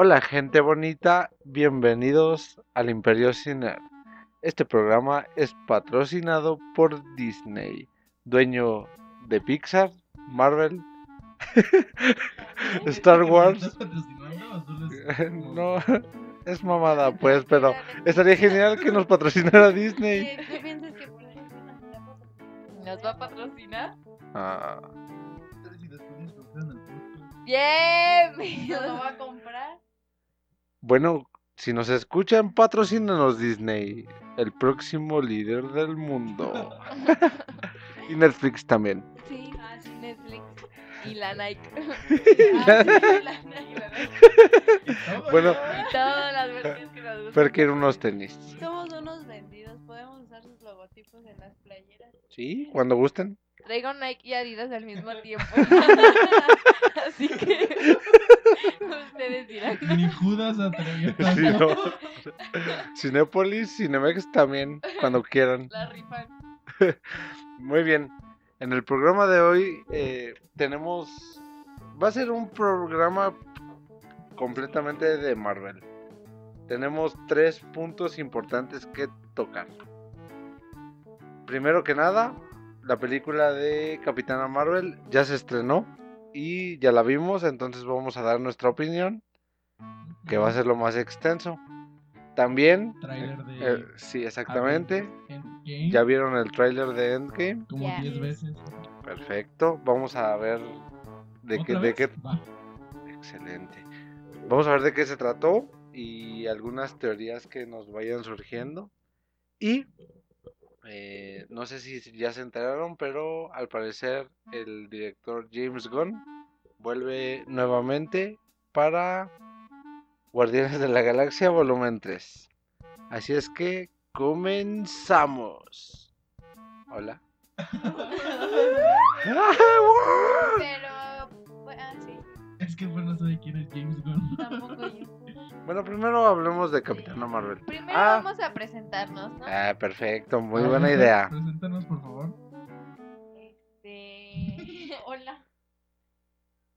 Hola gente bonita, bienvenidos al Imperio Cine. Este programa es patrocinado por Disney, dueño de Pixar, Marvel, Star Wars. ¿Estás patrocinando o solo es como- No, es mamada pues, pero estaría genial que nos patrocinara Disney. ¿Qué, qué piensas que por ejemplo nos va a patrocinar? Ah. Bien. ¿Nos lo va a comprar? Bueno, si nos escuchan, patrocínanos Disney, el próximo líder del mundo. y Netflix también. Sí, ah, sí, Netflix. Y la Nike. Ah, sí, la Nike. Y todo, Bueno, Y todas las versiones que nos gustan. Pero quiero unos tenis. Somos unos vendidos, podemos usar sus logotipos en las playeras. Sí, cuando gusten. Traigo Nike y Adidas al mismo tiempo. Así que ustedes dirán. Ni Judas atrevió a Sí, no. Cinépolis, Cinemex también, cuando quieran. La rifan. Muy bien. En el programa de hoy eh, tenemos... Va a ser un programa completamente de Marvel. Tenemos tres puntos importantes que tocar. Primero que nada, la película de Capitana Marvel ya se estrenó y ya la vimos, entonces vamos a dar nuestra opinión, que va a ser lo más extenso. También, de eh, sí, exactamente, ya vieron el tráiler de Endgame. como Ya. 10 veces. Perfecto. Vamos a ver de qué, ¿Otra de qué. Va. Excelente. Vamos a ver de qué se trató y algunas teorías que nos vayan surgiendo. Y eh, no sé si ya se enteraron, pero al parecer el director James Gunn vuelve nuevamente para Guardianes de la Galaxia Volumen 3. Así es que comenzamos. Hola. Pero, bueno, ah, sí, Es que bueno, no sé quién es James Gunn. tampoco yo. Bueno, primero hablemos de Capitana Marvel. Primero Ah. vamos a presentarnos, ¿no? Ah, perfecto, muy buena idea. Preséntanos, por favor. Este. Hola.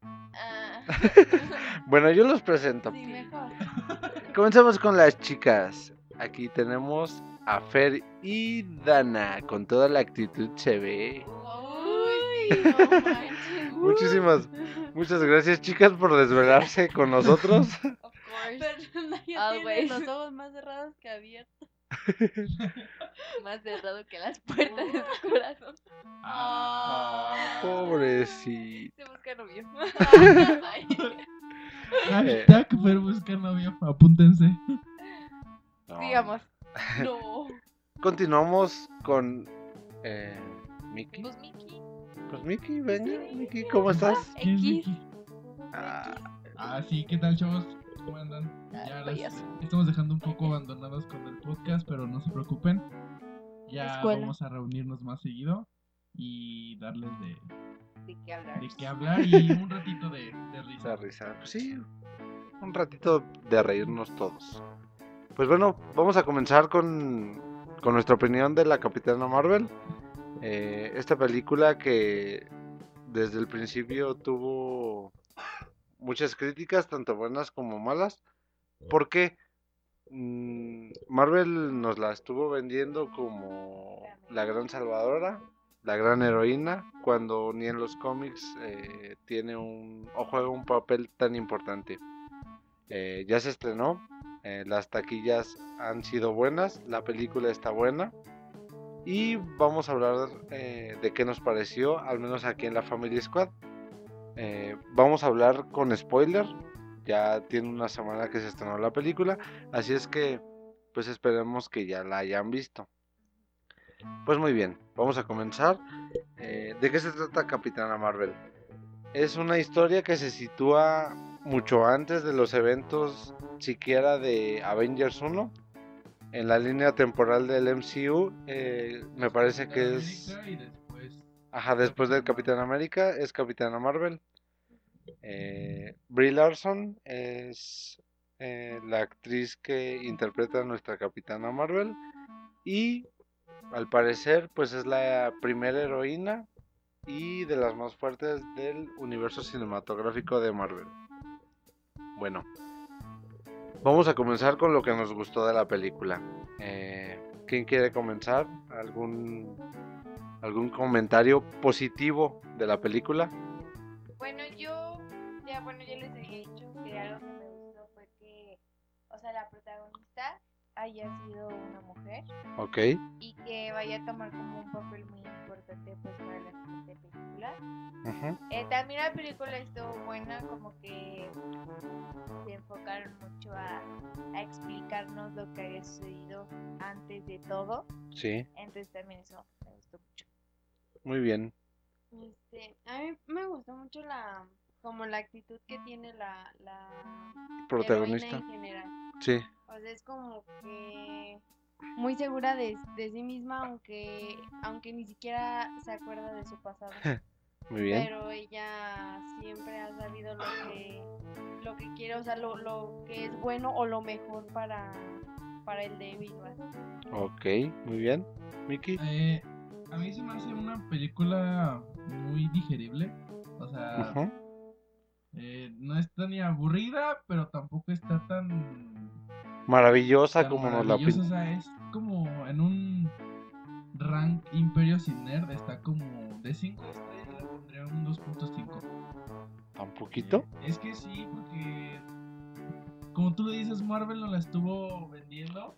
Ah, Bueno, yo los presento. sí, mejor. Comenzamos con las chicas. Aquí tenemos a Fer y Dana. Con toda la actitud se ve. Uy, no. Muchísimas, muchas gracias chicas por desvelarse con nosotros. Course. Pero Naya tiene Always. los ojos más cerrados que abiertos. Más cerrado que las puertas de su corazón. Ah. Pobrecito. Se busca novio. Hashtag Fer busca novio. Apúntense. No. Sigamos. No. Continuamos con eh, Mickey. Pues Miki. Pues Mickey, venga, Mickey, ¿cómo estás? ¿Quién es X. Vicky? Ah, Ah, sí, ¿qué tal, chavos? ¿Cómo andan? Ah, Ya las estamos dejando un poco abandonados con el podcast, pero no se preocupen. Ya Escuela. vamos a reunirnos más seguido y darles de, ¿De qué hablar? de qué hablar y un ratito de, de risa. risa. Pues sí, un ratito de reírnos todos. Pues bueno, vamos a comenzar con, con nuestra opinión de la Capitana Marvel. Eh, esta película que desde el principio tuvo muchas críticas, tanto buenas como malas. Porque mm, Marvel nos la estuvo vendiendo como la gran salvadora, la gran heroína, cuando ni en los cómics eh, tiene un o juega un papel tan importante. Eh, ya se estrenó, eh, las taquillas han sido buenas, la película está buena y vamos a hablar de qué nos pareció, al menos aquí en la Family Squad. Eh, vamos a hablar con spoiler, ya tiene una semana que se estrenó la película, así es que pues esperemos que ya la hayan visto. Pues muy bien, vamos a comenzar. Eh, ¿De qué se trata Capitana Marvel? Es una historia que se sitúa mucho antes de los eventos siquiera de Avengers 1. En la línea temporal del MCU, eh, me parece que es... Ajá, después del Capitán América es Capitana Marvel. Eh, Brie Larson es eh, la actriz que interpreta a nuestra Capitana Marvel. Y al parecer, pues es la primera heroína y de las más fuertes del universo cinematográfico de Marvel. Bueno, Vamos a comenzar con lo que nos gustó de la película. Eh, ¿Quién quiere comenzar? ¿Algún, ¿Algún comentario positivo de la película? Bueno, yo, ya, bueno, yo les había dicho que algo que me gustó fue que, o sea, la protagonista haya sido una mujer Ok. y que vaya a tomar como un papel muy importante pues para la siguiente película. Eh, también la película estuvo buena, como que se enfocaron mucho a, a explicarnos lo que había sucedido antes de todo. Sí, Entonces también eso me gustó mucho. Muy bien. Este, a mí me gustó mucho la como la actitud que tiene la, la Protagonista. en general. Sí, O sea, es como que muy segura de, de sí misma, aunque aunque ni siquiera se acuerda de su pasado. muy bien. Pero ella siempre ha sabido lo que lo que quiere, o sea, lo, lo que es bueno o lo mejor para para el débil. ¿va? Ok, muy bien. Miki. Eh, a mí se me hace una película muy digerible. O sea, Ujú. eh, no está ni aburrida, pero tampoco está tan, Maravillosa tan como nos la. O sea, es como en un rank Imperio sin nerd. Está como de 5 estrellas, le pondría un 2.5. ¿Tan poquito? Eh, es que sí, porque como tú lo dices, Marvel no la estuvo vendiendo.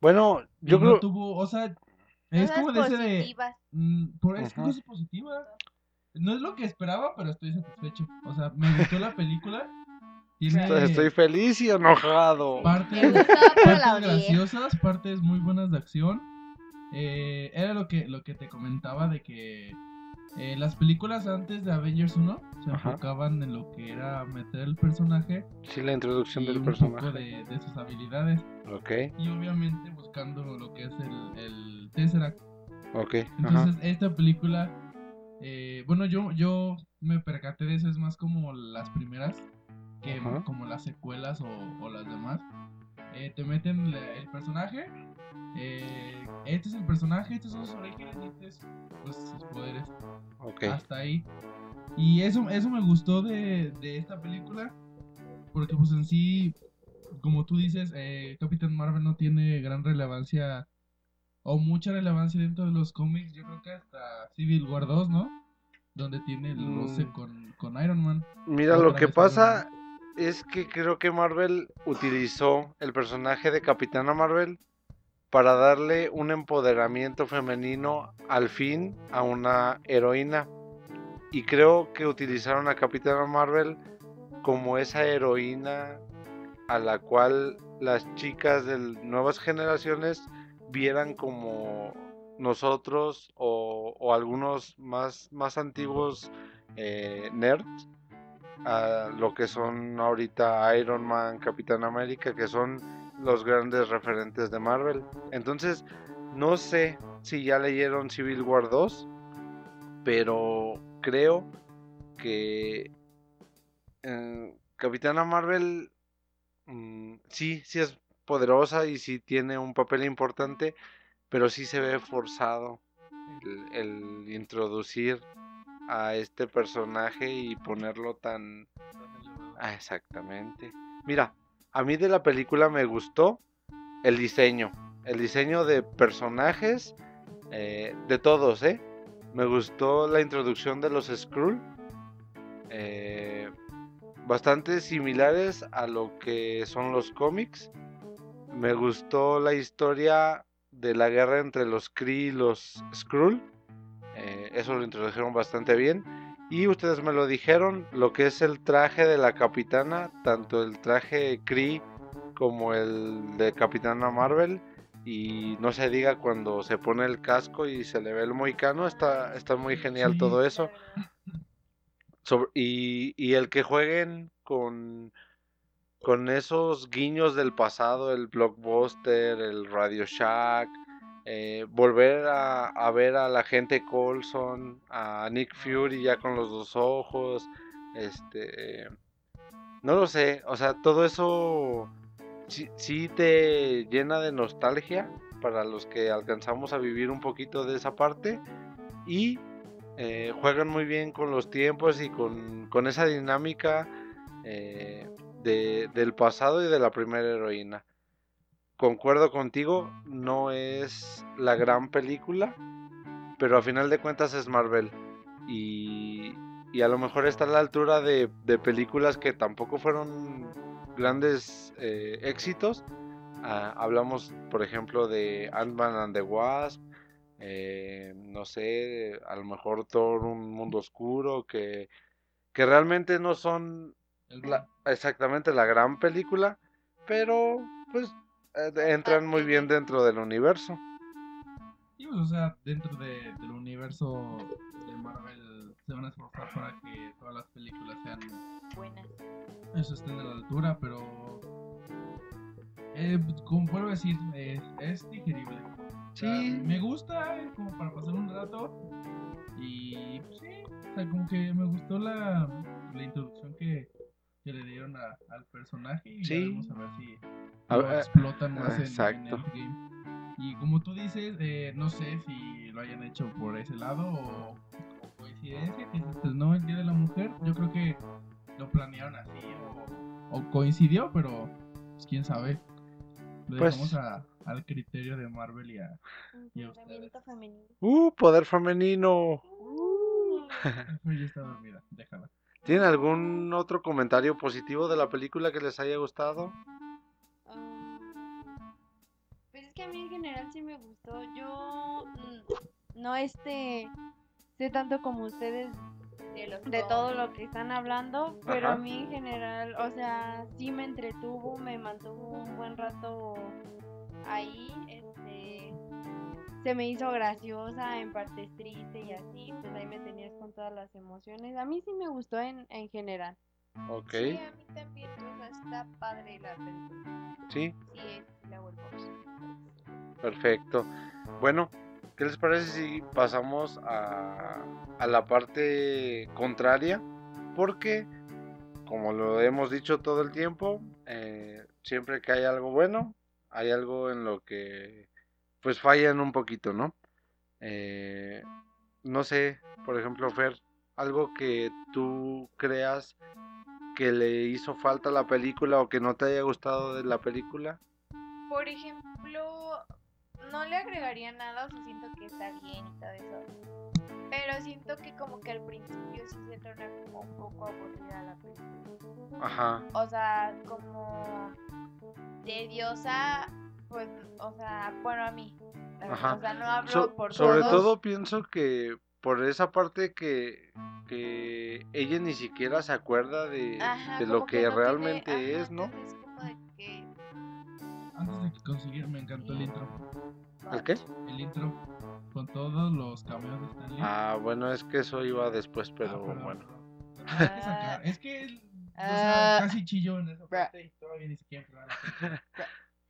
Bueno, yo no creo. tuvo, o sea, es Cosas como de ese de. Mm, por es positivas. No es lo que esperaba, pero estoy satisfecho. O sea, me gustó la película. Tiene Estoy, estoy feliz y enojado. partes, partes graciosas, partes muy buenas de acción. Eh, era lo que, lo que te comentaba de que eh, las películas antes de Avengers 1 se Ajá. enfocaban en lo que era meter el personaje Sí, la introducción y del un personaje. poco de, de sus habilidades. Ok, Y obviamente buscando lo que es el, el Tesseract. ok. Ajá. Entonces, esta película, eh, bueno, yo, yo me percaté de eso, es más como las primeras, que Ajá. como las secuelas o, o las demás. Eh, te meten el personaje, eh, este es el personaje, estos son sus orígenes y este es pues, sus poderes. Ok. Hasta ahí. Y eso, eso me gustó de, de esta película, porque pues en sí, como tú dices, eh, Capitán Marvel no tiene gran relevancia o mucha relevancia dentro de los cómics, yo creo que hasta Civil War 2, ¿no? Donde tiene el Mm. roce con, con Iron Man. Mira, otra lo que pasa es que creo que Marvel utilizó el personaje de Capitana Marvel para darle un empoderamiento femenino al fin a una heroína. Y creo que utilizaron a Capitana Marvel como esa heroína a la cual las chicas de nuevas generaciones vieran como nosotros o, algunos más, más antiguos eh, nerds a lo que son ahorita Iron Man, Capitán América, que son los grandes referentes de Marvel. Entonces, no sé si ya leyeron Civil War 2, pero creo que eh, Capitana Marvel mm, sí, sí es poderosa y sí tiene un papel importante, pero sí se ve forzado el, el introducir a este personaje y ponerlo tan... Ah, exactamente. Mira, a mí de la película me gustó el diseño. El diseño de personajes, eh, de todos, ¿eh? Me gustó la introducción de los Skrull. eh, bastante similares a lo que son los cómics. Me gustó la historia de la guerra entre los Kree y los Skrull. Eh, eso lo introdujeron bastante bien. Y ustedes me lo dijeron, lo que es el traje de la capitana, tanto el traje Kree como el de Capitana Marvel. Y no se diga cuando se pone el casco y se le ve el moicano, está, está muy genial Sí. todo eso. Sobre- y, y el que jueguen con, con esos guiños del pasado, el blockbuster, el Radio Shack, eh, volver a, ver a la gente Colson, a Nick Fury ya con los dos ojos, este, no lo sé, o sea, todo eso sí, te llena de nostalgia para los que alcanzamos a vivir un poquito de esa parte y eh, juegan muy bien con los tiempos y con, esa dinámica eh, de- del pasado y de la primera heroína. Concuerdo contigo, no es la gran película, pero a final de cuentas es Marvel. Y, y a lo mejor está a la altura de, de películas que tampoco fueron grandes eh, éxitos. Ah, hablamos, por ejemplo, de Ant-Man and the Wasp. eh, no sé, a lo mejor Thor, un mundo oscuro, que, que realmente no son la- exactamente la gran película, pero pues entran muy bien dentro del universo. Y pues, o sea, dentro de- del universo de Marvel se van a esforzar para que todas las películas sean Buenas. eso estén a la altura, pero eh, como vuelvo a decir, es, es digerible. O sea, Sí. me gusta eh, como para pasar un rato y pues, sí, o sea, como que me gustó la, la introducción que, que le dieron a- al personaje y Sí. vamos a ver si A lo ver, explotan más en- en, exacto. Endgame. Y como tú dices, eh, no sé si lo hayan hecho por ese lado o, o coincidencia, que estrenó el Día de la Mujer. Yo creo que lo planearon así o, o coincidió, pero pues, quién sabe. Lo Pues- dejamos a- al criterio de Marvel y a... Y a femenino. Uh, poder femenino. Uh. Ya está dormida, déjala. ¿Tienen algún otro comentario positivo de la película que les haya gustado? Ah, pues es que a mí en general sí me gustó. Yo mm, no este sé tanto como ustedes De, los de todo lo que están hablando, pero Ajá. a mí en general, o sea, sí me entretuvo, me mantuvo un buen rato ahí, se me hizo graciosa, en partes triste y así, pues ahí me tenías con todas las emociones. A mí sí me gustó en, en general. Ok, Sí, a mí también. O sea, está padre la película. sí, Sí, es la vuelvo perfecto. Bueno, ¿qué les parece si pasamos a, a la parte contraria? Porque, como lo hemos dicho todo el tiempo, eh, siempre que hay algo bueno, hay algo en lo que pues fallan un poquito, ¿no? Eh, no sé, por ejemplo, Fer, algo que tú creas que le hizo falta a la película o que no te haya gustado de la película. Por ejemplo, no le agregaría nada, o sea, siento que está bien y todo eso. Pero siento que como que al principio sí se torna como un poco aburrida la película. Ajá, O sea, como tediosa, pues, o sea, bueno, a mí. Ajá. O sea, no hablo So- por sobre todos. todo pienso que por esa parte que, que ella ni siquiera se acuerda de, Ajá, de lo que, no tiene- realmente ajá, es, ¿no? entonces como de que... Antes de que conseguir, me encantó el intro. ¿El qué? El intro con todos los cameos de Stanley. Ah, bueno, es que eso iba después, Ah, pero bueno. que. Es que él, o sea, Ah. casi chilló en esa parte y todavía ni siquiera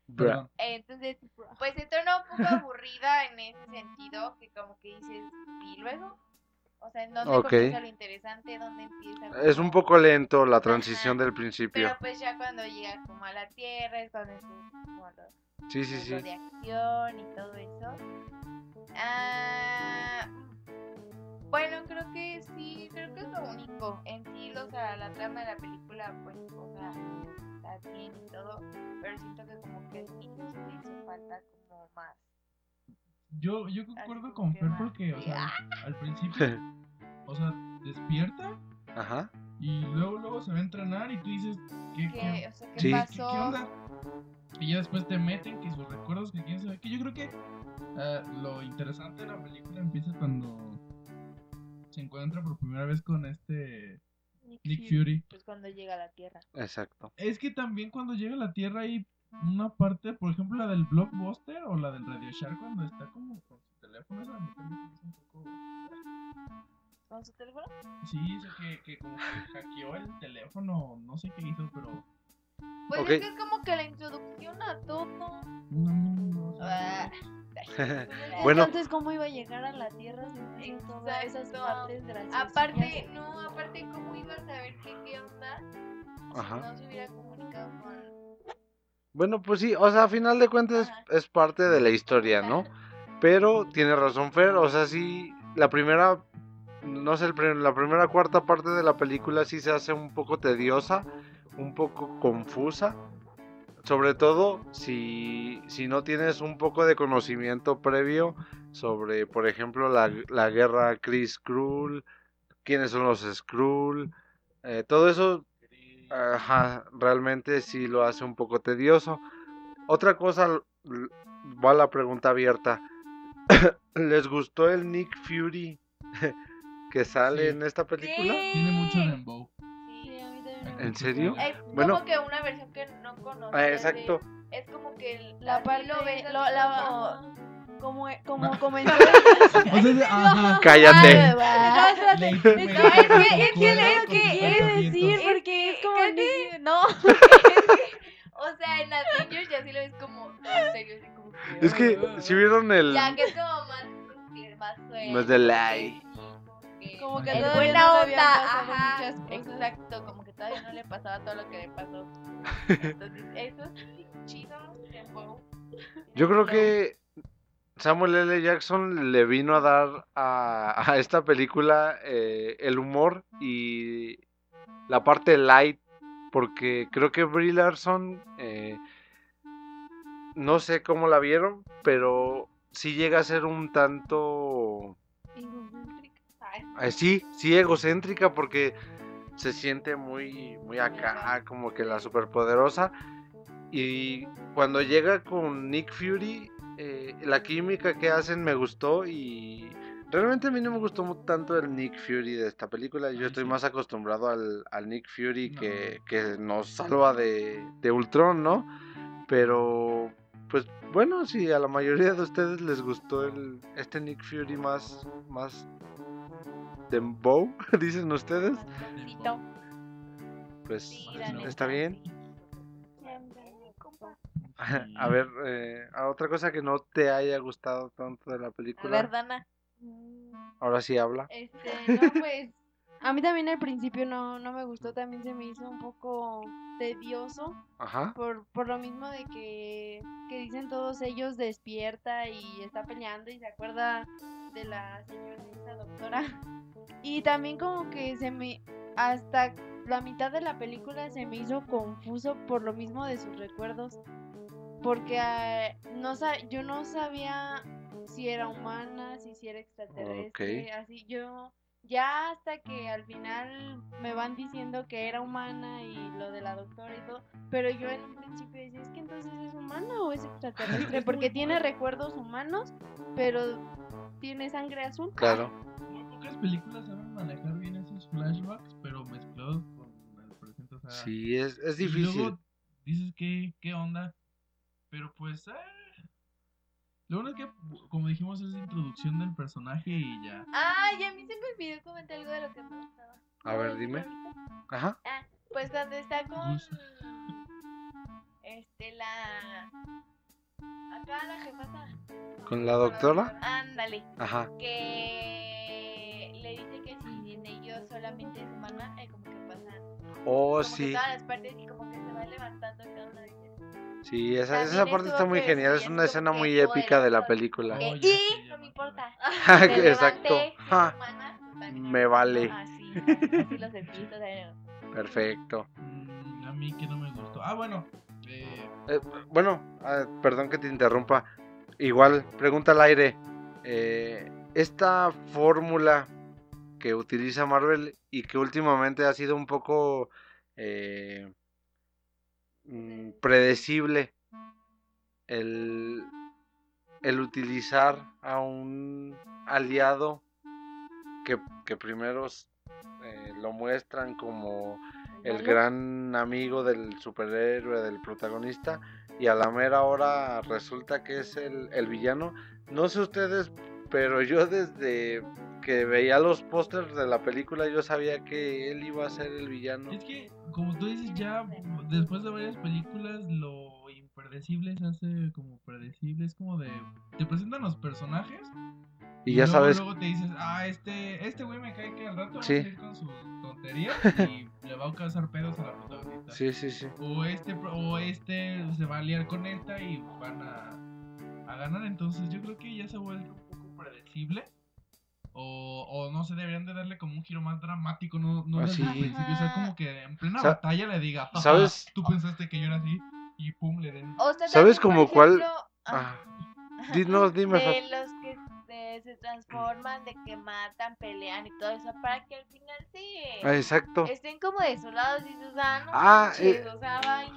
Bra. Entonces, pues se torna un poco aburrida en ese sentido, que como que dices, ¿y luego? O sea, ¿en dónde Ok. comienza lo interesante? ¿Dónde empieza? Es un poco lento la transición Ajá, del principio. Pero pues ya cuando llega como a la Tierra es cuando empieza como lo, Sí, sí, sí. de acción y todo eso. Ah, bueno, creo que sí, creo que es lo único. En sí, o sea, la trama de la película, pues, o sea, está bien y todo, pero siento que como que al inicio sí le hizo falta como más. Yo, yo concuerdo con que Fer más porque, o sea, al principio, o sea, despierta Ajá. y luego, luego se va a entrenar y tú dices, ¿qué, ¿Qué, qué, o sea, ¿qué Sí. qué- pasó? qué onda? Y ya después te meten que sus recuerdos, que quién sabe, que yo creo que ah, lo interesante de la película empieza cuando se encuentra por primera vez con este Nick Fury. Pues cuando llega a la Tierra. Exacto. Es que también cuando llega a la Tierra hay una parte, por ejemplo, la del Blockbuster o la del Radio Shack cuando está como con su teléfono, esa me un poco... ¿Con su teléfono? Sí, eso que, que como que hackeó el teléfono, no sé qué hizo, pero... Pues es que es como que la introducción a todo. No, no, no, Ah, Bueno. Entonces, ¿cómo iba a llegar a la Tierra sin todas esas partes graciosas? Aparte, no, aparte, ¿cómo ibas a ver qué, qué onda? Si no se hubiera comunicado con. Bueno, pues sí, o sea, a final de cuentas Ajá. es parte de la historia, ¿no? Pero tiene razón Fer, o sea, sí, la primera, no sé, la primera cuarta parte de la película sí se hace un poco tediosa un poco confusa. Sobre todo si, si no tienes un poco de conocimiento previo sobre, por ejemplo, la, la guerra Chris Skrull, quiénes son los Skrull, eh, todo eso ajá, realmente sí lo hace un poco tedioso. Otra cosa, va la pregunta abierta. ¿Les gustó el Nick Fury que sale Sí. en esta película? Tiene mucho dembow. ¿En serio? Es Bueno. como que una versión que no conozco. Ah, exacto. Es como que el- La parte, lo ves lo- la- como- como, como No. comenzó. O sea, de-. Cállate. No, Es que que- es que- es que que decir porque es como ni- no. O sea, en Avengers ya sí lo ves como todo serio, así como que, Es que si vieron el... Ya que es como más, más suave. Más Como que El todavía buena no onda, pasado ajá. muchas cosas. Exacto, como que todavía no le pasaba todo lo que le pasó. Entonces, eso sí, chido, tiempo. Yo creo que Samuel L. Jackson le vino a dar a, a esta película eh, el humor y la parte light, porque creo que Brie Larson, eh, no sé cómo la vieron, pero sí llega a ser un tanto, eh, sí, sí egocéntrica, porque se siente muy, muy acá, como que la superpoderosa. Y cuando llega con Nick Fury, eh, la química que hacen me gustó y realmente a mí no me gustó tanto el Nick Fury de esta película. Yo estoy más acostumbrado al, al Nick Fury que, que nos salva de, de Ultron, ¿no? Pero, pues bueno, si a la mayoría de ustedes les gustó el, este Nick Fury más, más dembow, dicen ustedes, pues la está bien. A ver, eh, a otra cosa que no te haya gustado tanto de la A película. ver, Dana. Ahora sí habla. Este, no, pues. A mí también al principio no, no me gustó, también se me hizo un poco tedioso. Ajá. Por, por lo mismo de que, que dicen todos ellos despierta y está peleando y se acuerda de la señorita doctora. Y también como que se me... Hasta la mitad de la película se me hizo confuso por lo mismo de sus recuerdos. Porque ah, no yo no sabía si era humana, si, si era extraterrestre, así yo... Ya hasta que al final me van diciendo que era humana y lo de la doctora y todo, pero yo en un principio decía, es que entonces es humana o es extraterrestre, Es porque tiene recuerdos humanos, pero tiene sangre azul. Claro. Pocas películas saben manejar bien esos flashbacks, pero mezclados con el presente. O sea, Sí, es, es y difícil. luego dices, ¿qué, ¿qué onda? Pero pues, eh, lo bueno es que, como dijimos, es introducción del personaje y ya. Ay, a mí se me olvidó comentar algo de lo que me gustaba. A ver, ¿Puedo dime. Ajá. Ah, pues cuando está con. Este, la. Acá la jefata. ¿Con la doctora? Ándale. Ajá. Que le dice que si en ellos solamente es humana, eh, como que pasan. Oh, como que sí. todas las partes y como que se va levantando cada una de ellas. Sí, esa, esa parte está muy genial. Es una escena muy épica de la película. Oh, y ya no me importa. Exacto. Humana, también Me vale. Así, así, los epitos. eh. Perfecto. Mm, a mí que no me gustó. Ah, bueno. Eh, Eh, bueno, ah, perdón que te interrumpa. Igual, pregunta al aire. eh, esta fórmula que utiliza Marvel y que últimamente ha sido un poco eh, mm, predecible, el, el utilizar a un aliado que, que primero eh, lo muestran como el gran amigo del superhéroe, del protagonista, y a la mera hora resulta que es el, el villano. No sé ustedes, pero yo desde que veía los pósters de la película yo sabía que él iba a ser el villano. es que, como tú dices, ya después de varias películas, lo impredecible se hace como predecible. Es como de. Te presentan los personajes. Y ya luego, sabes, Luego te dices, ah, este este güey me cae que al rato va a salir con sus tonterías y le va a causar pedos a la protagonista. sí, sí, sí. O este, o este se va a liar con esta y van a, a ganar. Entonces yo creo que ya se ha vuelto predecible. O, o no sé, deberían de darle como un giro más dramático, no, no Ah, desde el sí. principio. O sea, como que en plena Sa- batalla le diga, "Jaja, ¿Sabes? Tú pensaste que yo era así y pum, le den. O sea, ¿Sabes como cuál? ah, Ah, dinos, dime, de los que eh, se transforman, de que matan, pelean y todo eso, para que al final se Ah, exacto. estén como desolados y dices, ah, no Ah, manches, eh, o sea, bye.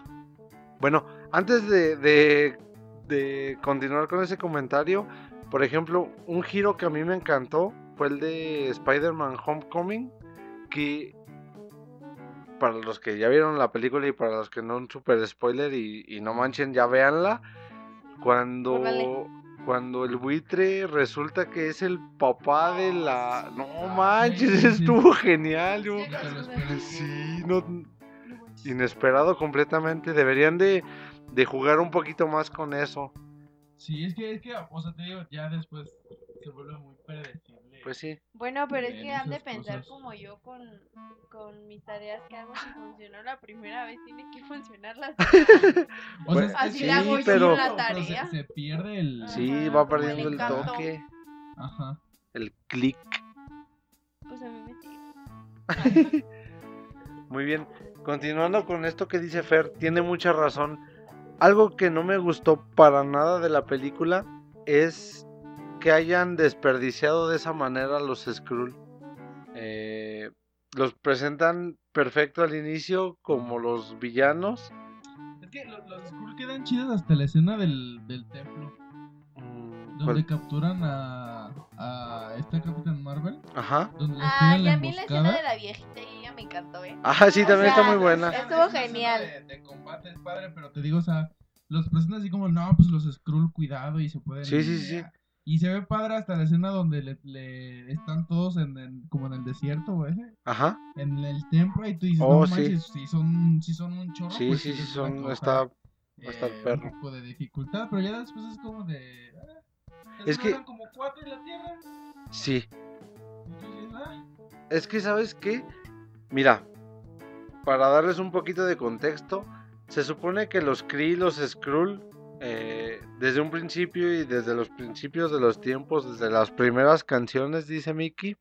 Bueno, antes de, de, de continuar con ese comentario, por ejemplo, un giro que a mí me encantó fue el de Spider-Man Homecoming, que para los que ya vieron la película y para los que no, un super spoiler y, y no manchen, ya véanla, cuando, Órale. cuando el buitre resulta que es el papá de la... No Sí, manches, sí, sí. estuvo genial, yo... Sí, no, inesperado completamente. Deberían de, de jugar un poquito más con eso. Sí, es que, es que, o sea, te digo, ya después se vuelve muy predecible. Pues sí. Bueno, pero es que han de pensar cosas. como yo con, con mis tareas que hago. Si funcionó la primera vez, tiene que funcionar la O Bueno, es Así que le hago yo pero- la pero se- tarea. Se, pierde el. Sí, Ajá, va el perdiendo el, toque, Ajá. el clic. Pues a mí me sigue. Muy bien. Continuando con esto que dice Fer, tiene mucha razón. Algo que no me gustó para nada de la película es que hayan desperdiciado de esa manera a los Skrull. Eh, los presentan perfecto al inicio como los villanos. Es que lo- los Skrull quedan chidos hasta la escena del, del templo. Mm, Donde ¿cuál? capturan a, a esta Capitán Marvel. Ajá. Donde Ah, la ya vi la escena de la viejita y ella me encantó, ¿eh? Ah, sí, O también está muy buena. Estuvo genial. De, de padre, pero te digo, o sea, los presentan así como, no, pues los Skrull, cuidado y se pueden. Sí, sí, sí. Y se ve padre hasta la escena donde le, le están todos en, en- como en el desierto, güey. Ajá. En el templo, y tú dices, Oh, no sí. manches, si son, si son un chorro. Sí, pues sí, sí, son, está, va a estar eh, perro. Un poco de dificultad, pero ya después es como de. ah, Es que- como cuatro en la tierra. Sí. Dices, ah, Es que, ¿sabes qué? Mira, para darles un poquito de contexto, se supone que los Kree y los Skrull, eh, desde un principio y desde los principios de los tiempos, desde las primeras canciones, dice Mickey,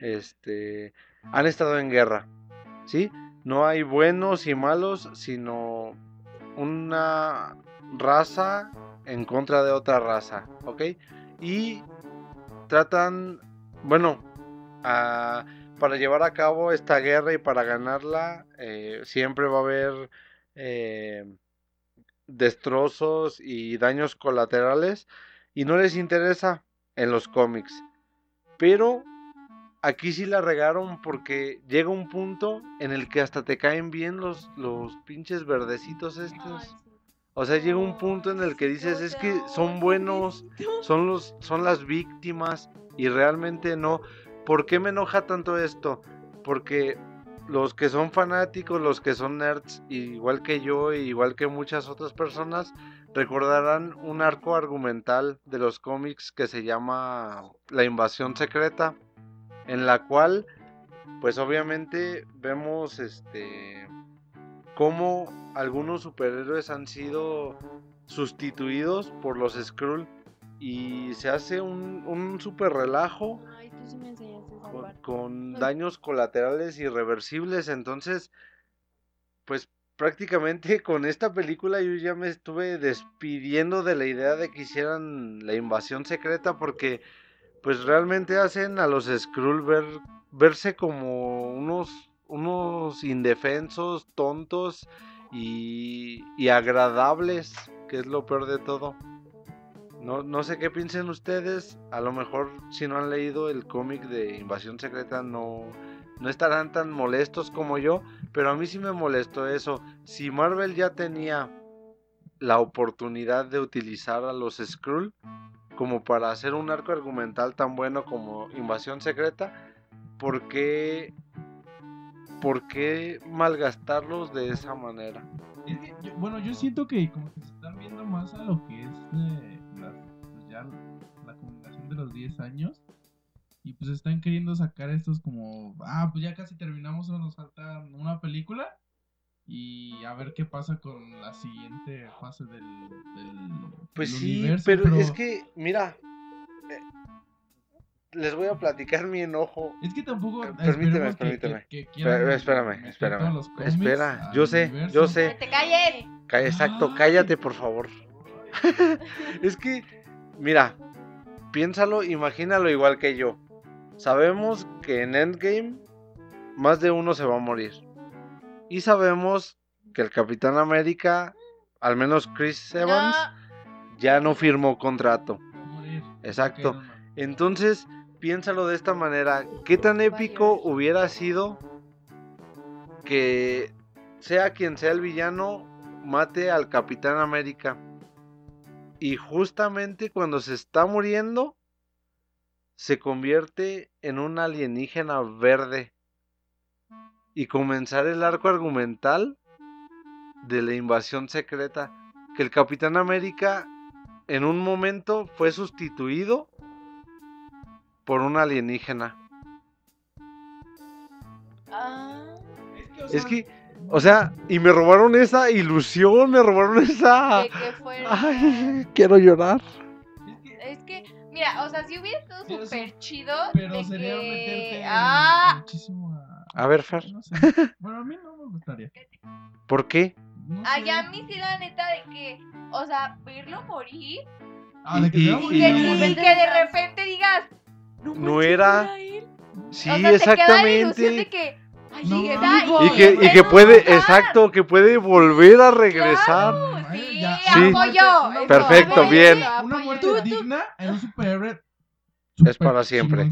este, han estado en guerra, ¿sí? No hay buenos y malos, sino una raza en contra de otra raza, ¿ok? Y tratan, bueno, para llevar a cabo esta guerra y para ganarla, eh, siempre va a haber eh, destrozos y daños colaterales y no les interesa en los cómics. Pero aquí sí la regaron porque llega un punto en el que hasta te caen bien los, los pinches verdecitos estos. O sea, llega un punto en el que dices, es que son buenos, son los son las víctimas y realmente no. ¿Por qué me enoja tanto esto? Porque los que son fanáticos, los que son nerds, igual que yo, igual que muchas otras personas, recordarán un arco argumental de los cómics que se llama La invasión secreta, en la cual, pues obviamente vemos este cómo algunos superhéroes han sido sustituidos por los Skrull y se hace un, un super relajo Ay, tú sí me con, daños colaterales irreversibles. Entonces, pues prácticamente con esta película yo ya me estuve despidiendo de la idea de que hicieran la invasión secreta porque pues realmente hacen a los Skrull ver, verse como unos, unos indefensos, tontos y, y agradables, que es lo peor de todo. No, no sé qué piensen ustedes. A lo mejor si no han leído el cómic de Invasión Secreta no, no estarán tan molestos como yo. Pero a mí sí me molestó eso. Si Marvel ya tenía la oportunidad de utilizar a los Skrull como para hacer un arco argumental tan bueno como Invasión Secreta, ¿por qué, por qué malgastarlos de esa manera? Bueno, yo siento que como que se están viendo más a lo que es eh, la combinación de los 10 años. Y pues están queriendo sacar estos como, ah, pues ya casi terminamos, solo nos falta una película. Y a ver qué pasa con la siguiente fase del, del Pues del sí, universo, pero, es que, mira, eh, les voy a platicar mi enojo. Es que tampoco. Eh, permíteme, permíteme. que- que Espera, espérame, espérame. los Espera, yo sé, universo. yo sé. ¡Que te Exacto, Ay. cállate por favor. es que, mira, piénsalo, imagínalo igual que yo. Sabemos que en Endgame más de uno se va a morir. Y sabemos que el Capitán América, al menos Chris Evans, ya no firmó contrato. Va a morir. Exacto. No. Entonces, piénsalo de esta manera. ¿Qué tan épico hubiera sido que sea quien sea el villano, mate al Capitán América? Y justamente cuando se está muriendo, se convierte en un alienígena verde. Y comenzar el arco argumental de la invasión secreta. Que el Capitán América en un momento fue sustituido por un alienígena. Ah, Es que, o Es que, o sea, y me robaron esa ilusión, me robaron esa... de que fuera. Ay, quiero llorar. es que- mira, o sea, si hubiera estado súper chido. Pero de sería que... meterte ¡Ah! muchísimo a. A ver, Fer, No sé. Bueno, a mí no me gustaría. ¿por qué? No Ay, a mí sí, la neta, de que. O sea, verlo morir. Ah, de que Y- y- que, y de repente digas. No era- él". Sí, o sea, te queda la ilusión de exactamente. que. Ay, No llegué Y que, y que puede, exacto, que puede volver a regresar. Ay, Sí, ya. Sí. apoyo. Eso, Perfecto, apoyo, bien. Una muerte digna en un superhéroe. Es para siempre.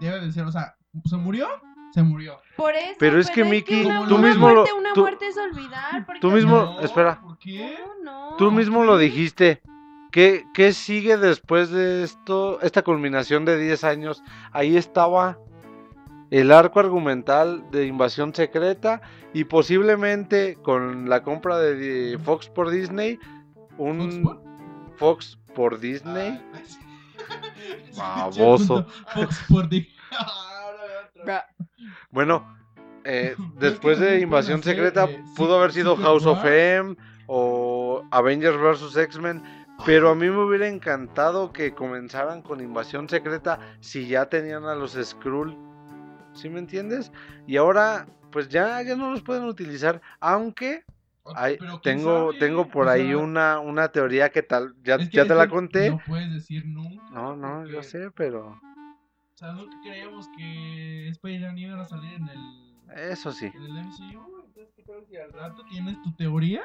Debe de ser, o sea, se murió, se murió. Por eso. Pero es que, Miki, tú una mismo lo- una tú- muerte es olvidar. porque- tú mismo- No, espera. ¿Por qué? No. Tú mismo lo dijiste. ¿Qué, ¿Qué sigue después de esto, esta culminación de 10 años? Ahí estaba el arco argumental de Invasión Secreta y posiblemente con la compra de Fox por Disney, un. Fox por Disney. Ah, sí. Baboso. Fox por Disney. Ahora veo otra. Bueno, eh, después de Invasión Secreta eh, pudo haber sido House of. M o Avengers vs. X-Men, pero a mí me hubiera encantado que comenzaran con Invasión Secreta si ya tenían a los Skrull. ¿Sí me entiendes? Y ahora pues ya, ya no los pueden utilizar, aunque hay- tengo, sabe, tengo por ahí sea, una, una teoría que tal, ya, es que- ya te la conté. No puedes decir nunca. No, no, yo porque, sé, pero O sea, nunca creíamos que Spider-Man iba a salir en el, eso sí. en el MCU. Entonces, ¿qué tal si al rato tienes tu teoría?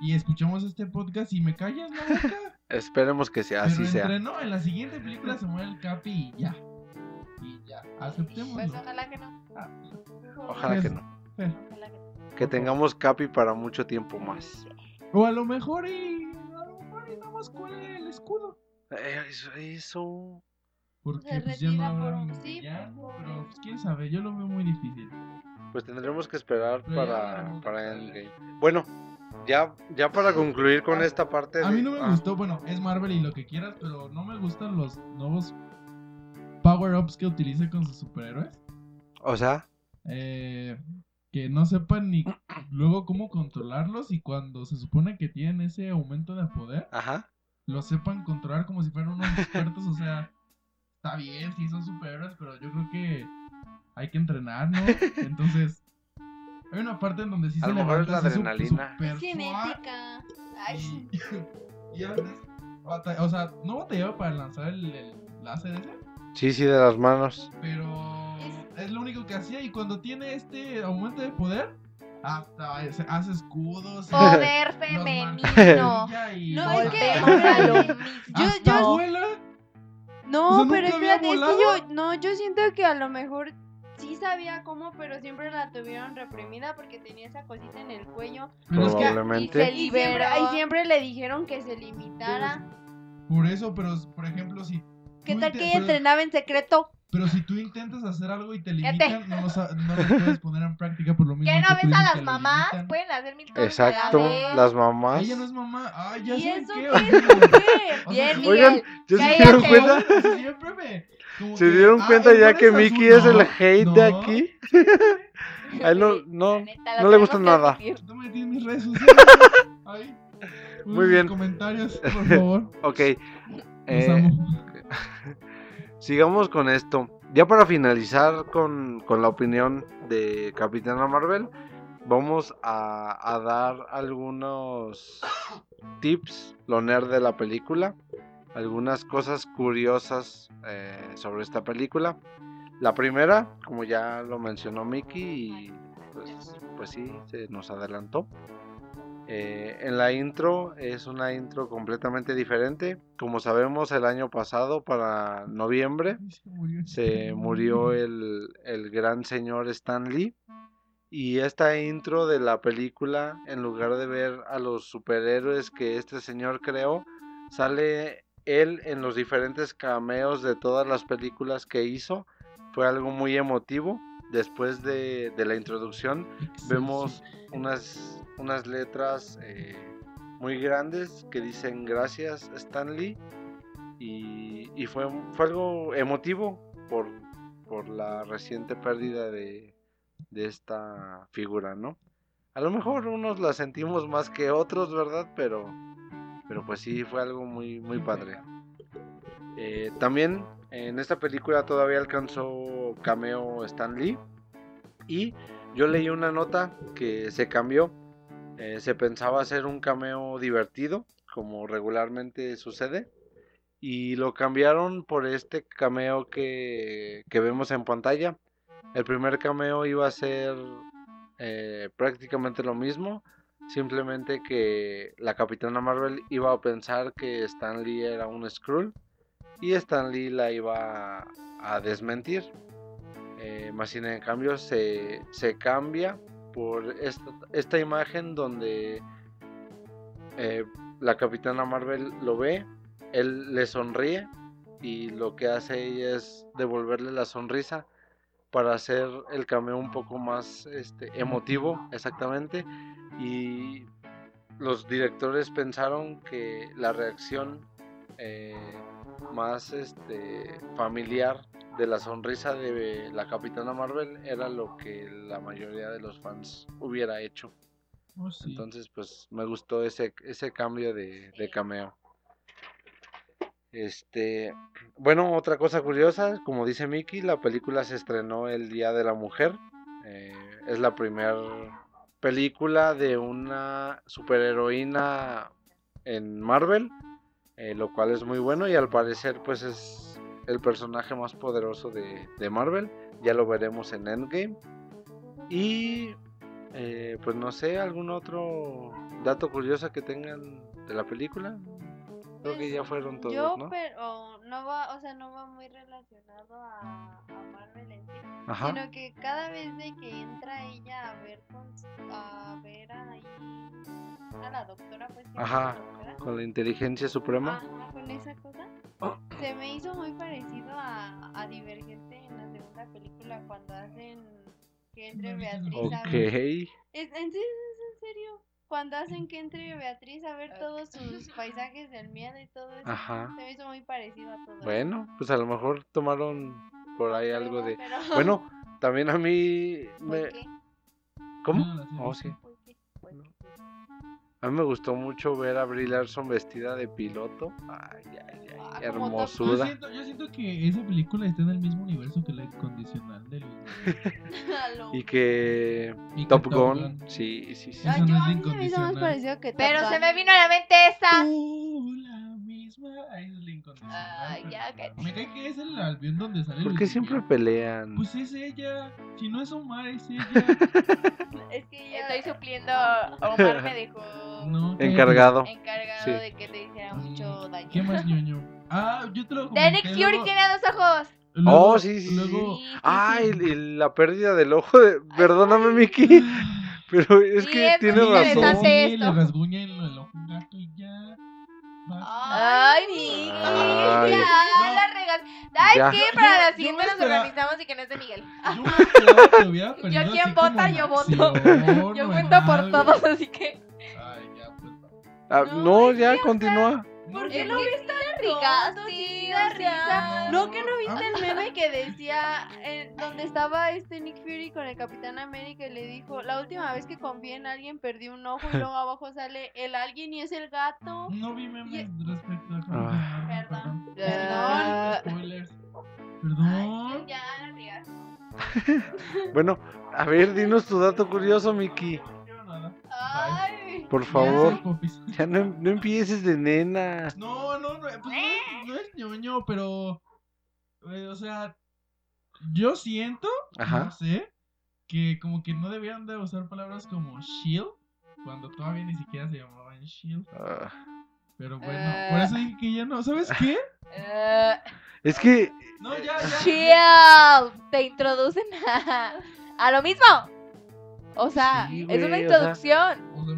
Y escuchamos este podcast y me callas la boca. Esperemos que sea, así Pero sea. entre no, en la siguiente película se muere el Capi y ya. Y ya, aceptémoslo. Pues ojalá que no. Ah, Ojalá Pues, que no. Fer. Ojalá que no. Que tengamos Capi para mucho tiempo más. O a lo mejor y. A lo mejor y nada más cuele el escudo. Eh, Eso, eso. Porque Se pues, ya no por habrá un- un sí, por pero pues quién sabe, yo lo veo muy difícil. Pues tendremos que esperar Pero ya para, para. Endgame. Bueno, ya, ya para concluir con esta parte. A de- mí no me ah, gustó, bueno, es Marvel y lo que quieras, pero no me gustan los nuevos power-ups que utiliza con sus superhéroes. O sea, Eh, que no sepan ni luego cómo controlarlos y cuando se supone que tienen ese aumento de poder, ajá. lo sepan controlar como si fueran unos expertos, o sea, está bien, sí son superhéroes, pero yo creo que hay que entrenar, ¿no? Entonces, hay una parte en donde sí A se mejor es levanta la adrenalina. super Es genética. Ay, y, antes, o sea, no batallaba para lanzar el, el láser ese, Sí, sí, de las manos. pero es lo único que hacía y cuando tiene este aumento de poder, hasta hace escudos. y Poder femenino. y No, es que- Volvemos a lo Yo- mismo. hasta yo- vuela. No, O sea, pero ¿nunca había espérate, es que yo, no, yo siento que a lo mejor sí sabía cómo, pero siempre la tuvieron reprimida porque tenía esa cosita en el cuello. Pero es que Y, se Probablemente. y siempre, liberó. y siempre le dijeron que se limitara. por eso, pero por ejemplo, si ¿Qué tal que ella entrenaba en secreto? Pero si tú intentas hacer algo y te limitan, no no lo puedes poner en práctica por lo mismo. ¿Qué no ves a las mamás? limitan. Pueden hacer mil cosas. Exacto, la las mamás. Ella no es mamá. Ay, ya ¿Y sé eso qué. qué? olvídalo. ¿Qué? O sea, Bien, Oigan. ¿ya se dieron cuenta? Siempre me- ¿Se dieron cuenta ya que Mickey es el hate de aquí? A él no, no, le gusta nada. No me en mis redes sociales. Ay. Muy Uy, bien. Comentarios, por favor. Ok. Eh. sigamos con esto. Ya para finalizar con, con la opinión de Capitana Marvel, vamos a, dar algunos tips, lo nerd de la película, algunas cosas curiosas eh, sobre esta película. La primera, como ya lo mencionó Mickey, y pues, pues sí, se nos adelantó. Eh, en la intro es una intro completamente diferente. Como sabemos, el año pasado, para noviembre, Se murió. el, el gran señor Stan Lee. Y esta intro de la película, en lugar de ver a los superhéroes que este señor creó, sale él en los diferentes cameos de todas las películas que hizo. Fue algo muy emotivo. Después de, de la introducción, vemos unas, unas letras eh, muy grandes que dicen gracias Stanley y, y fue, fue algo emotivo por, por la reciente pérdida de, de esta figura, ¿no? A lo mejor unos la sentimos más que otros, ¿verdad? Pero, pero pues sí, fue algo muy, muy padre. Eh, también en esta película todavía alcanzó cameo Stan Lee. Y yo leí una nota que se cambió. Eh, se pensaba hacer un cameo divertido, como regularmente sucede. Y lo cambiaron por este cameo que, que vemos en pantalla. El primer cameo iba a ser eh, prácticamente lo mismo. Simplemente que la Capitana Marvel iba a pensar que Stan Lee era un Skrull. Y Stan Lee la iba a, desmentir. Eh, más sin en cambio se, se cambia por esta, imagen donde eh, la Capitana Marvel lo ve, él le sonríe y lo que hace es devolverle la sonrisa para hacer el cameo un poco más este, emotivo, exactamente. Y los directores pensaron que la reacción eh, más este, familiar de la sonrisa de la Capitana Marvel era lo que la mayoría de los fans hubiera hecho. Oh, sí. Entonces, pues me gustó ese, ese cambio de, de cameo. Este, bueno, otra cosa curiosa, como dice Mickey, la película se estrenó el Día de la Mujer. Eh, es la primera película de una superheroína en Marvel, eh, lo cual es muy bueno y al parecer pues es el personaje más poderoso de, de Marvel. Ya lo veremos en Endgame. Y eh, pues no sé, algún otro dato curioso que tengan de la película. Creo que ya fueron todos, Yo, ¿no? pero no va, o sea, no va muy relacionado a, a Marvel en sí, Ajá. sino que cada vez de que entra ella a ver con, a ver ahí a la doctora, pues que Ajá. la doctora, Con la inteligencia suprema. ajá, con esa cosa, se me hizo muy parecido a, a Divergente en la segunda película cuando hacen que entre Beatriz a Ok. ver, es, en serio, es en serio, cuando hacen que entre Beatriz a ver todos sus paisajes del miedo y todo eso, Ajá. se me hizo muy parecido a todo eso. Bueno, pues a lo mejor tomaron por ahí algo de... Pero- Bueno, también a mí... ¿Por Me... ¿Cómo? No, Oh, sí. A mí me gustó mucho ver a Brie Larson vestida de piloto. Ay, ay, ay, Ah, Top Yo siento, yo siento que esa película está en el mismo universo que la incondicional de. Y que Y que Top Gun, sí, sí, sí. Esa Ay, no yo es a la mí se me hizo más parecido que Top Pero se me vino a la mente esa. Tú, la misma. Ahí es la incondicional. Ay, ya, que- Me cae que es el avión donde sale ¿Por qué siempre pelean? Pues es ella. Si no es Omar, es ella. Es que ya... Estoy supliendo. Omar me dejó No. Encargado. encargado Sí. de que te hiciera mucho daño. ¿Qué más ñoño? Ah, yo te lo comenté. Nick Fury luego- tiene dos ojos. luego- Oh, sí, sí, luego- Sí, sí, Ay, sí. y la pérdida del ojo de... Perdóname, Mickey. Pero es Sí, que es tiene razón. Sí, esto. le rasguña el, el ojo gato y ya. Ah. Ay, Miguel. Ay. Ya, No. la regas. ¿Sabes Ya. qué? Para Yo- la yo siguiente nos organizamos y que no es de Miguel. Yo perdido quién así vota, yo voto. acción Yo cuento en por algo. todos, así que. Ah, No, ya continúa. ¿Por qué no- viste sea, risa? ¿No que no viste Ah. el meme que decía eh, donde estaba este Nick Fury con el Capitán América y le dijo, la última vez que confié en alguien perdí un ojo y luego abajo sale el alguien y es el gato? No vi memes Y- respecto a Ah. Perdón. perdón. Spoilers. Perdón. Ya, no. Bueno, a ver, dinos tu dato curioso, Miki. Por favor. Ya no, no empieces de nena. No, no, no, pues no, es, no es ñoño, pero. eh, o sea, yo siento, no Ajá. sé, que como que no debían de usar palabras como shield cuando todavía ni siquiera se llamaban shield. Ah, Pero bueno, Eh. por eso dije que ya no. ¿Sabes qué? Eh, es que No, ya, ya. Shield. Te introducen a, a lo mismo. O sea, Sí, es una introducción. O sea,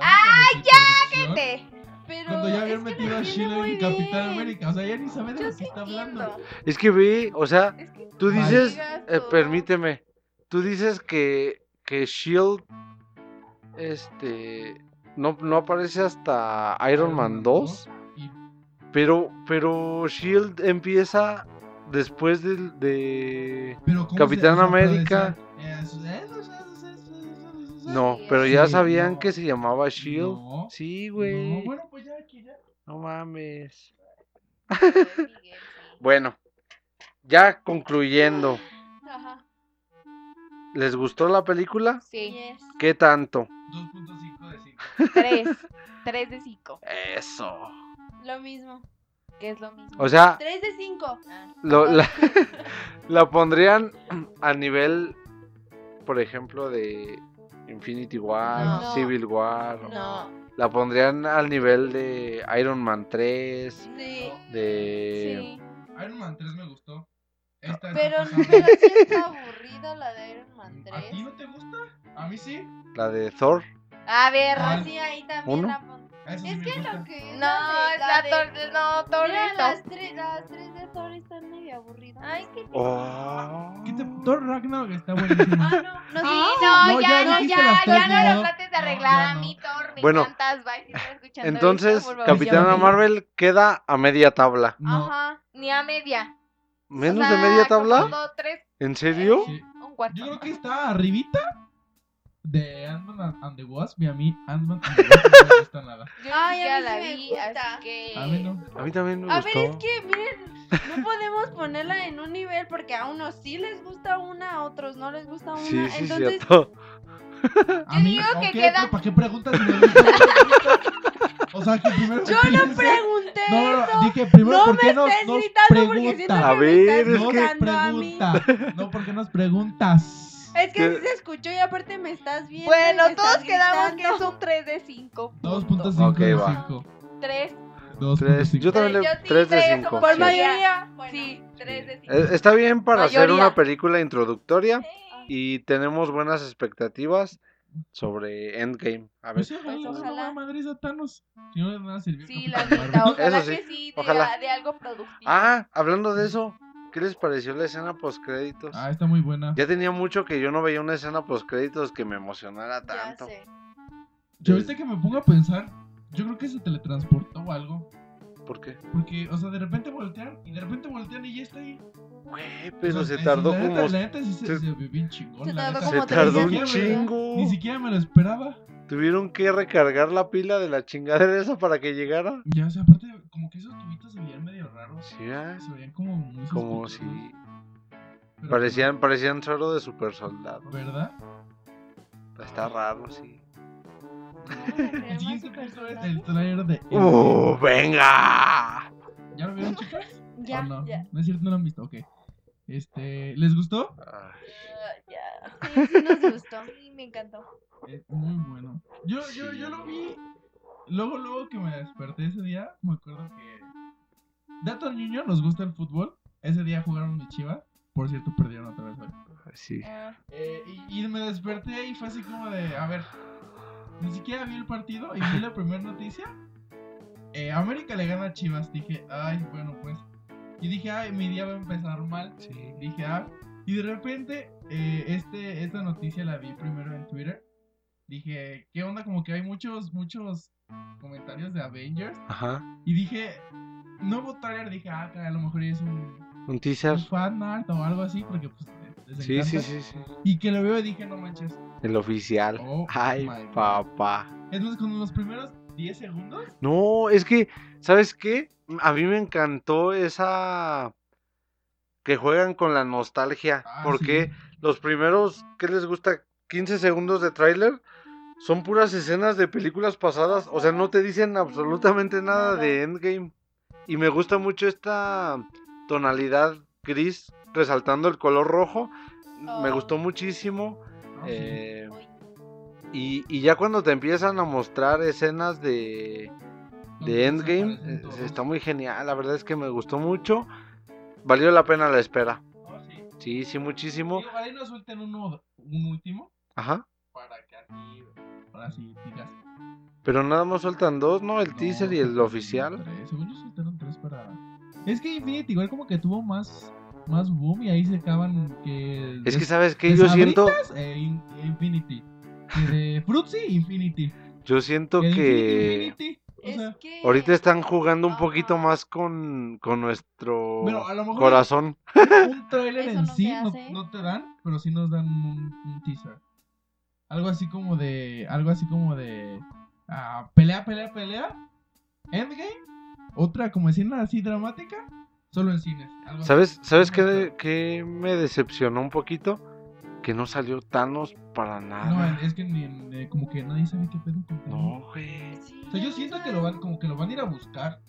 ¡Ay, ya! Te- Pero Cuando ya habían metido a muy en Capitán bien. América. O sea, ya ni sabe de lo que está hablando. Es que ve, o sea, Es que tú dices, eh, permíteme, tú dices que, que Shield, este, no, no aparece hasta Iron Man 2, Y pero, pero Shield empieza después del, de... Pero ¿cómo Capitán América. decían, eso, eso, No, pero ya sí, sabían no. que se llamaba Shield. No, Sí, no, güey. bueno, pues ya aquí ya. No mames. Bueno, ya concluyendo, Ajá. ¿les gustó la película? Sí. ¿Qué tanto? 2.5 de 5. Tres. Tres de cinco. Eso. Lo mismo. Que es lo mismo. O sea, 3 de 5. Ah. lo- la, la pondrían a nivel, por ejemplo, de Infinity War, No. Civil War. No. La pondrían al nivel de Iron Man 3, Sí. de... Sí. Iron Man 3 me gustó. Esta Pero, está pero sí está aburrida la de Iron Man 3. ¿A ti no te gusta? A mí sí. la de Thor. A ver. Ah, sí, ahí también ¿Uno? la pon- Eso sí Es me que lo que. No, la de- es la de- tor- no, Thor Mira, las, tres, las tres de Thor están medio aburridas. Ay, qué Oh. ¿Qué te... Thor Ragnarok está buenísimo. Ah, no. No, Sí, sí, no, no, ya, ya no, ya, ya no lo trates de No, arreglar ya a no. mí, Thor, me Bueno, encantas, bye, si Entonces, esto, Capitana. Marvel queda a media tabla. No. Ajá. Ni a media. ¿Menos O de sea, media como tabla? dos, tres, ¿En serio? Sí. un cuarto. Yo creo que está arribita de Ant-Man and- and the Wasp. Y a mí, Ant-Man and the Wasp no me gusta nada. Yo Ay, ya a mí la sí me vi, gusta. así que... A mí no. A mí también me A gustó. ver, es que, miren, no podemos ponerla en un nivel porque a unos sí les gusta una, a otros no les gusta una. Sí, sí, Entonces, cierto. A mí, digo que queda- ¿para qué preguntas si gusta? O sea, que primero. yo no pregunté No, no, eso. dije primero, No ¿por me qué nos, estés nos gritando porque siento preguntas? A ver, estás es que- a pregunta. No, porque nos preguntas. Es que ¿Qué? sí se escuchó y aparte me estás viendo. y Bueno, me todos estás quedamos que es gritando. un 3 de 5. 2.5 Ok, de va. 5. 3. 2.5. Yo también le... 3 de 5. Por sí. mayoría. Bueno. Sí, 3 de 5. Eh, Está bien para hacer Mayoría. una película introductoria y tenemos buenas expectativas sobre Endgame. A ver, Pues sí, ojalá, Pues ojalá. Thanos. Si no de nada sirvió. Sí, la neta, ojalá Eso sí, que sí, de, ojalá. de algo productivo. Ah, hablando de eso, ¿qué les pareció la escena post créditos? Ah, está muy buena. Ya tenía mucho que yo no veía una escena post créditos que me emocionara Ya tanto. sé. Yo ahorita que me pongo a pensar, yo creo que se teletransportó o algo. ¿Por qué? Porque, o sea, de repente voltean y de repente voltean y ya está ahí. Güey, pero O sea, se tardó la como... neta, La neta sí se, se- se vio bien chingón. Se la tardó neta. como Se tardó un chingo. Ni siquiera me lo esperaba. Tuvieron que recargar la pila de la chingadera esa para que llegara. Ya, o sea, aparte, como que esos tubitos se veían medio raros. Sí, ah, Se veían como muy como si. Pero, parecían, parecían suero de super soldado. ¿Verdad? Está raro, sí. El trailer de. ¡Uh, venga! ¿Ya lo vieron, chicas? Ya, ¿O no? ya. No es cierto, no lo han visto. Ok. Este, ¿les gustó? Ah, ya. Sí, sí nos gustó. Sí, me encantó. Es muy bueno. Yo, yo, yo lo vi. Luego, luego que me desperté ese día, me acuerdo que. Dato niño, nos gusta el fútbol. Ese día jugaron mi chiva. Por cierto, perdieron otra vez hoy. Sí. Eh, y, y me desperté y fue así como de, a ver, ni siquiera vi el partido y vi la primera noticia. Eh, América le gana a Chivas. Dije, ay, bueno, pues. Y dije, ay, mi día va a empezar mal. Sí. Dije, ah. Y de repente, eh, este, esta noticia la vi primero en Twitter. Dije, ¿qué onda? Como que hay muchos, muchos comentarios de Avengers. Ajá. Y dije, nuevo trailer. Dije, ah, a lo mejor es un, Un teaser. un fan art o algo así, porque pues les Sí, sí, sí, sí. Y que lo veo y dije, no manches. El oficial. Oh Ay, papá. Es más, con los primeros 10 segundos. No, es que, ¿sabes qué? A mí me encantó esa que juegan con la nostalgia. Ah, porque sí. los primeros, ¿qué les gusta? 15 segundos de tráiler son puras escenas de películas pasadas. O sea, no te dicen absolutamente nada de Endgame. Y me gusta mucho esta tonalidad gris resaltando el color rojo. Me Oh. gustó muchísimo. No, sí. Eh, y, y ya cuando te empiezan a mostrar escenas de, de Endgame, eh, está muy genial. La verdad es que me gustó mucho. Valió la pena la espera. No, sí. Sí, muchísimo. Sí, ojalá y nos suelten uno, un último Ajá. para que aquí, digas. Pero nada más sueltan dos, ¿no? El no, teaser y el oficial. tres. Según yo soltaron tres para. Es que Infinity igual como que tuvo más, más boom y ahí se acaban que. Es que, ¿sabes qué? de Yo siento, eh, In- Infinity. Que de Fruitsy, Infinity. yo siento Que de que Infinity, Infinity. O es sea, que... ahorita están jugando un poquito más con, con nuestro Pero a lo mejor- corazón. un trailer en no sí no, te dan, pero sí nos dan un, un teaser. Algo así como de. Algo así como de. ah, pelea, pelea, pelea. Endgame. Otra como escena así dramática. Solo en cines. algo así. ¿Sabes, ¿sabes qué, qué me decepcionó un poquito? Que no salió Thanos para No, nada. es que ni, eh, como que nadie sabe qué pedo con Thanos. No, güey. O sea, yo siento que lo van, como que lo van a ir a buscar.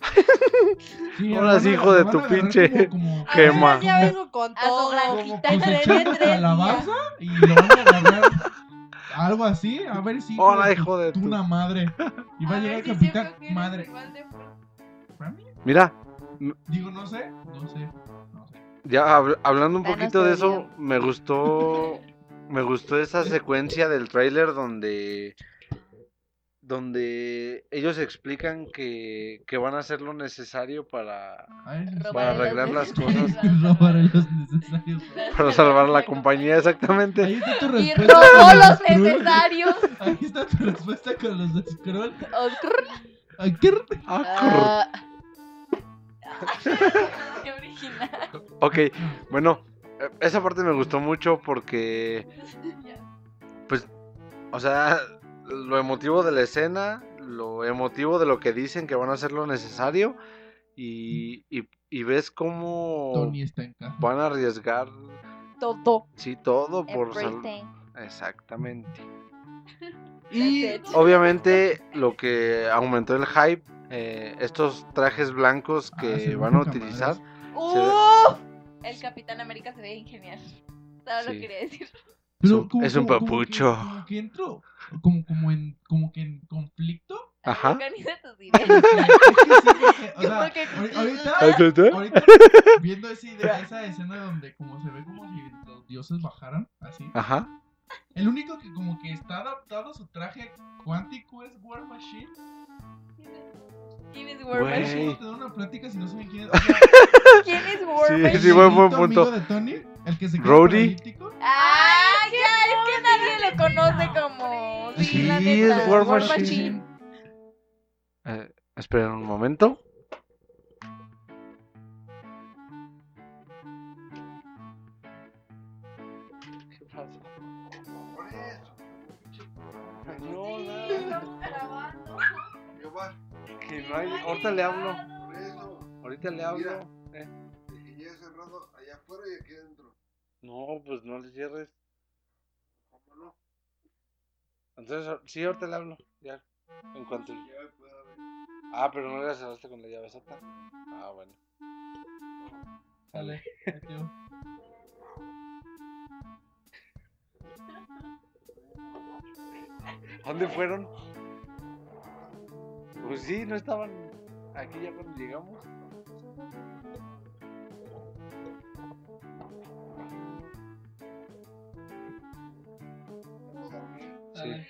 Sí, Ahora sí, a- hijo de tu a pinche como- como- A Gema. ver, ya vengo con A su todo. granjita como en tres cosechando de y lo van a agarrar algo así, a ver si Hola, hijo de tu- una madre y va a, A llegar el si capitán madre. Mira, Digo, no sé, no sé, no sé. ya hab- hablando un poquito de eso, me gustó. Me gustó esa secuencia del tráiler donde. Donde ellos explican que, que van a hacer lo necesario para, para arreglar las cosas. salvar- los necesarios. para salvar la compañía, exactamente. Ahí está tu Y respuesta. robó con los Skrull. necesarios. Ahí está tu respuesta con los de Scroll. Oscar. Ah, Ah. Qué original. Ok, bueno, eh, esa parte me gustó mucho porque, pues, o sea, lo emotivo de la escena, lo emotivo de lo que dicen que van a hacer lo necesario y, y, y ves cómo Tony está en casa. van a arriesgar, Todo. sí, todo por sal- Everything. Exactamente. Y obviamente lo que aumentó el hype, eh, estos trajes blancos Ah, que van a utilizar. ¡Uf! El Capitán América se ve ingenial. Solo Sí. lo quería decir. Pero un- como- es un como- como que- papucho. Como que entro, como, como, en, como que en conflicto. Ajá. Organiza tus ideas. es o sea, ¿Ahorita? ahorita viendo esa, idea- esa escena donde como se ve como si los dioses bajaran, así. Ajá. El único que como que está adaptado a su traje cuántico es War Machine. ¿Quién es War Güey. ¿Cómo Machine? te da una plática si no saben quién es? O sea, ¿Quién es War Sí, Machine? sí, buen- buen el punto. amigo de Tony, el que se paralítico. Ah, ya, es que nadie lo conoce como. Sí, Sí, la es neta. War War Machine. Machine. Eh, esperen un momento. ¿Qué pasa? No, nada. Que no hay. Ahorita le hablo. Por eso, Ahorita le hablo. Mira. Eh, cerrado allá afuera y aquí adentro. No, pues no le cierres. ¿Cómo no? Entonces, sí, ahorita le hablo. Ya. En cuanto. Ah, pero no le cerraste con la llave sota. Ah, bueno. Sale. ¿A dónde fueron? Pues sí, no estaban aquí ya cuando llegamos. Sale.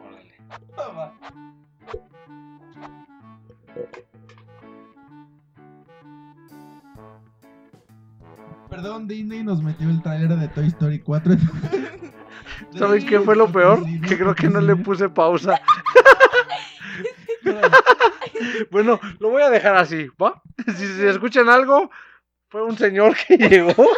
Órale. Perdón, Disney nos metió el trailer de Toy Story 4. ¿Saben qué fue lo peor? Que creo que no le puse pausa. Bueno, lo voy a dejar así, ¿va? Si, si escuchan algo, fue un señor que llegó.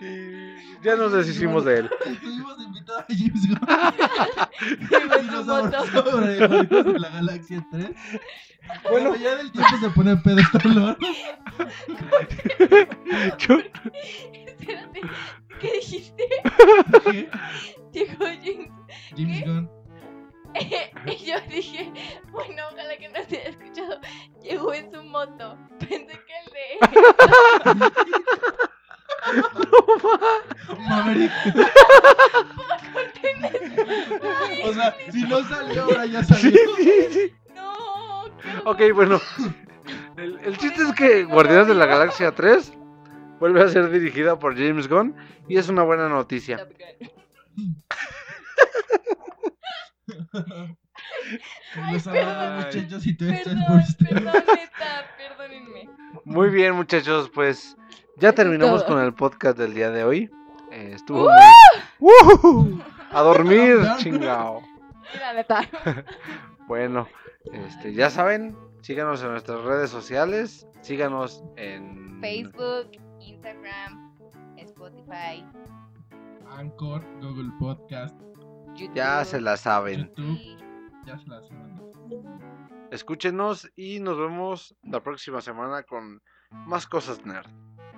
Y ya nos deshicimos de él. Estuvimos invitados a James Gunn. Y nos sobre Guardianes de la Galaxia 3. Bueno. Ya del tiempo se pone pedo este olor. Yo- Espérate, ¿qué dijiste? ¿Qué? Dijo James. James Gunn. y yo dije, bueno, ojalá que no se haya escuchado. Llegó en su moto. Pensé que el de. Maverick. o sea, si no salió, ahora ya salió. No, qué Ok, bueno. El, el chiste es que Guardianes de la Galaxia 3 vuelve a ser dirigida por James Gunn y es una buena noticia. Gun. Los perdón. amados muchachos y Perdón, por usted. perdón, neta, perdónenme. Muy bien, muchachos, pues ya terminamos con el podcast del día de hoy. Eh, estuvo muy... ¡Woohoo! A dormir, chingao. Neta. Bueno, este, ya saben, síganos en nuestras redes sociales, síganos en Facebook, Instagram, Spotify, Anchor, Google Podcast, YouTube. Ya se la saben. YouTube. Ya se la saben. Escúchenos y nos vemos la próxima semana con más cosas nerd.